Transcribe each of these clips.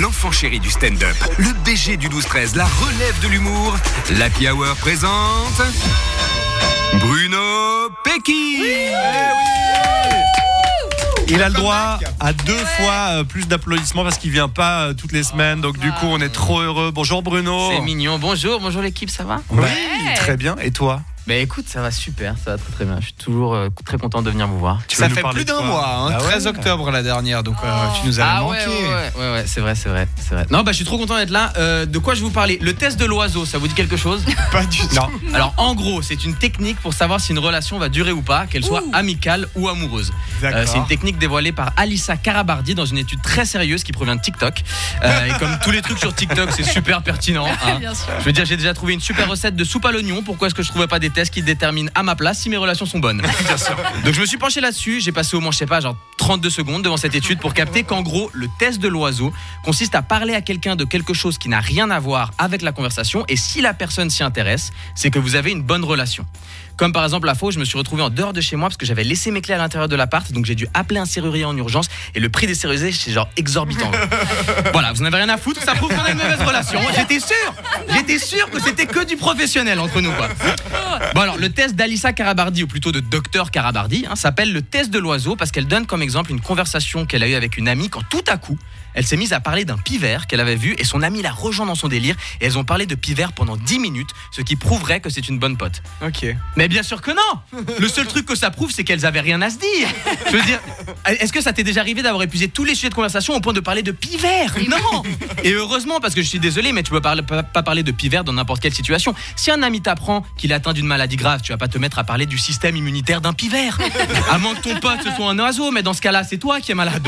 l'enfant chéri du stand-up, le BG du 12-13, la relève de l'humour, l'Happy Hour présente... Bruno Pecky. Il a le droit à deux fois euh, plus d'applaudissements parce qu'il vient pas euh, toutes les semaines. Donc du coup, on est trop heureux. Bonjour Bruno. C'est mignon. Bonjour, bonjour l'équipe, ça va? Oui, très bien. Et toi? Bah écoute, ça va super, ça va très très bien. Je suis toujours euh, très content de venir vous voir. Tu Ça fait plus d'un mois, hein, Ah ouais 13 octobre la dernière, donc euh, tu nous avais Ah manqué. ouais, ouais, ouais, ouais, ouais, c'est vrai, c'est vrai, c'est vrai. Non, bah je suis trop content d'être là. Euh, de quoi je vais vous parler? Le test de l'oiseau, ça vous dit quelque chose? Pas du tout. Non. Alors en gros, c'est une technique pour savoir si une relation va durer ou pas, qu'elle soit amicale ou amoureuse. Euh, c'est une technique dévoilée par Alissa Karabardi dans une étude très sérieuse qui provient de TikTok. Euh, et comme tous les trucs sur TikTok, c'est super pertinent. hein. Je veux dire, j'ai déjà trouvé une super recette de soupe à l'oignon. Pourquoi est-ce que je trouvais pas des qui déterminent à ma place si mes relations sont bonnes Donc je me suis penché là-dessus. J'ai passé au moins, je sais pas, genre 32 secondes devant cette étude pour capter qu'en gros, le test de l'oiseau consiste à parler à quelqu'un de quelque chose qui n'a rien à voir avec la conversation. Et si la personne s'y intéresse, c'est que vous avez une bonne relation. Comme par exemple la fois où je me suis retrouvé en dehors de chez moi parce que j'avais laissé mes clés à l'intérieur de l'appart, donc j'ai dû appeler un serrurier en urgence et le prix des serruriers c'est genre exorbitant. voilà, vous n'avez rien à foutre, ça prouve qu'on a une mauvaise relation. J'étais sûr, j'étais sûr que c'était que du professionnel entre nous quoi. Bon alors le test d'Alissa Karabardi ou plutôt de Docteur Karabardi hein, s'appelle le test de l'oiseau parce qu'elle donne comme exemple une conversation qu'elle a eue avec une amie quand tout à coup elle s'est mise à parler d'un pivert qu'elle avait vu et son amie l'a rejoint dans son délire et elles ont parlé de pivert pendant 10 minutes, ce qui prouverait que c'est une bonne pote. Ok. Mais bien sûr que non Le seul truc que ça prouve, c'est qu'elles avaient rien à se dire. Je veux dire, est-ce que ça t'est déjà arrivé d'avoir épuisé tous les sujets de conversation au point de parler de pivert? Non Et heureusement, parce que je suis désolé, mais tu peux parler- pas, pas parler de pivert dans n'importe quelle situation. Si un ami t'apprend qu'il est atteint d'une maladie grave, tu vas pas te mettre à parler du système immunitaire d'un pivert. À moins que ton pote ce soit un oiseau, mais dans ce cas-là, c'est toi qui es malade.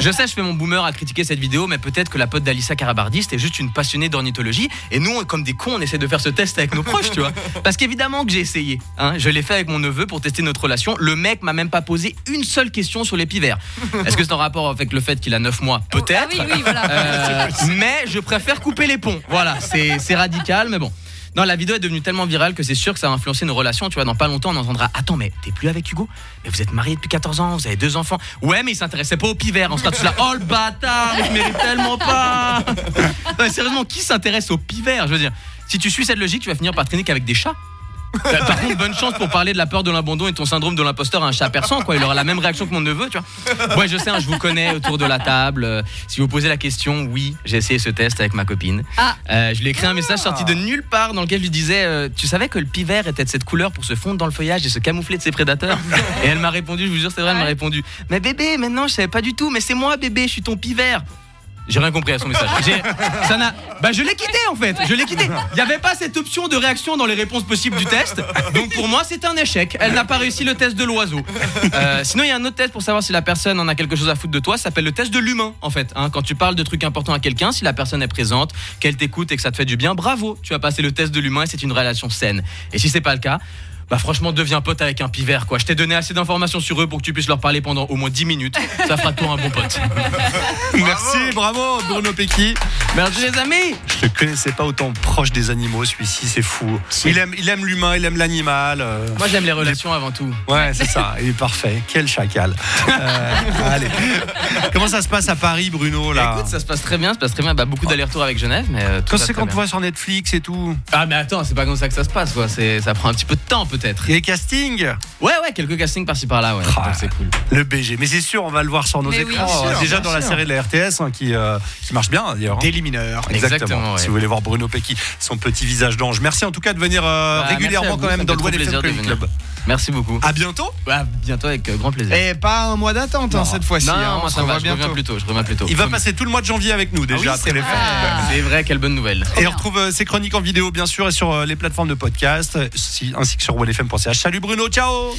Je sais, je fais mon boomer à critiquer cette vidéo, mais peut-être que la pote d'Alissa Karabardi, c'était juste une passionnée d'ornithologie. Et nous, comme des cons, on essaie de faire ce test avec nos proches, tu vois. Parce qu'évidemment que j'ai essayé. Hein. Je l'ai fait avec mon neveu pour tester notre relation. Le mec m'a même pas posé une seule question sur les pivers. Est-ce que c'est en rapport avec le fait qu'il a 9 mois? Peut-être. Ah oui, oui, voilà. Euh, mais je préfère couper les ponts. Voilà, c'est radical, mais bon. Non, la vidéo est devenue tellement virale que c'est sûr que ça a influencé nos relations. Tu vois, dans pas longtemps, on entendra Attends, mais t'es plus avec Hugo? Mais vous êtes mariés depuis 14 ans, vous avez deux enfants. Ouais, mais il s'intéressait pas au pivert. On sera tous là Oh le bâtard, il mérite tellement pas Ouais, Sérieusement, qui s'intéresse au pivert Je veux dire, si tu suis cette logique, tu vas finir par traîner qu'avec des chats. Euh, Par contre, bonne chance pour parler de la peur de l'abandon et ton syndrome de l'imposteur à un chat persan, quoi. Il aura la même réaction que mon neveu, tu vois. Ouais, je sais, hein, je vous connais autour de la table. Euh, si vous posez la question, oui, j'ai essayé ce test avec ma copine. Ah. Euh, je lui ai écrit un message sorti de nulle part dans lequel je lui disais euh, Tu savais que le pivert était de cette couleur pour se fondre dans le feuillage et se camoufler de ses prédateurs? Et elle m'a répondu, je vous jure, c'est vrai, elle m'a répondu Mais bébé, maintenant je savais pas du tout, mais c'est moi, bébé, je suis ton pivert. J'ai rien compris à son message. Ça. Bah je l'ai quitté en fait. Je l'ai quitté. Il n'y avait pas cette option de réaction dans les réponses possibles du test. Donc pour moi c'est un échec. Elle n'a pas réussi le test de l'oiseau. Euh, sinon il y a un autre test pour savoir si la personne en a quelque chose à foutre de toi. Ça s'appelle le test de l'humain en fait. hein. Quand tu parles de trucs importants à quelqu'un, si la personne est présente, qu'elle t'écoute et que ça te fait du bien, bravo. Tu as passé le test de l'humain et c'est une relation saine. Et si c'est pas le cas. Bah franchement deviens pote avec un pivert quoi. Je t'ai donné assez d'informations sur eux pour que tu puisses leur parler pendant au moins 10 minutes. Ça fera de toi un bon pote. Merci, bravo Bruno Pecky. Merci les amis. Je ne connaissais pas autant proche des animaux, celui-ci, c'est fou. Il aime, il aime l'humain, il aime l'animal. euh, Moi j'aime les relations avant tout. Ouais, c'est ça, il est parfait. Quel chacal. Euh, allez. Comment ça se passe à Paris, Bruno, là Écoute, ça se passe très bien, ça se passe très bien. Bah, beaucoup d'allers-retours avec Genève, mais euh, tout Quand c'est te bien. voit sur Netflix et tout Ah mais attends, c'est pas comme ça que ça se passe, quoi. C'est, ça prend un petit peu de temps peut-être. Les castings Ouais, ouais, quelques castings par-ci par-là, ouais. Ah. Donc c'est cool. Le BG. Mais c'est sûr, on va le voir sur nos Mais écrans. euh, sûr, déjà dans la série de la RTS hein, qui, euh, qui marche bien d'ailleurs. hein. Daily mineur. Exactement, ouais. Si vous voulez voir Bruno Pecky, son petit visage d'ange. Merci en tout cas de venir euh, Bah, régulièrement quand même dans le One. Club. Merci beaucoup. À bientôt. Bah, bientôt avec euh, grand plaisir. Et pas un mois d'attente hein, cette fois-ci. non, hein, moi ça va, je reviens plus tôt, je reviens plus tôt. Il va passer tout le mois de janvier avec nous déjà oui, après c'est les vrai. fêtes. Ah. C'est vrai, quelle bonne nouvelle. Et on retrouve euh, ses chroniques en vidéo bien sûr et sur euh, les plateformes de podcast, si- ainsi que sur onefm.ch. Salut Bruno, ciao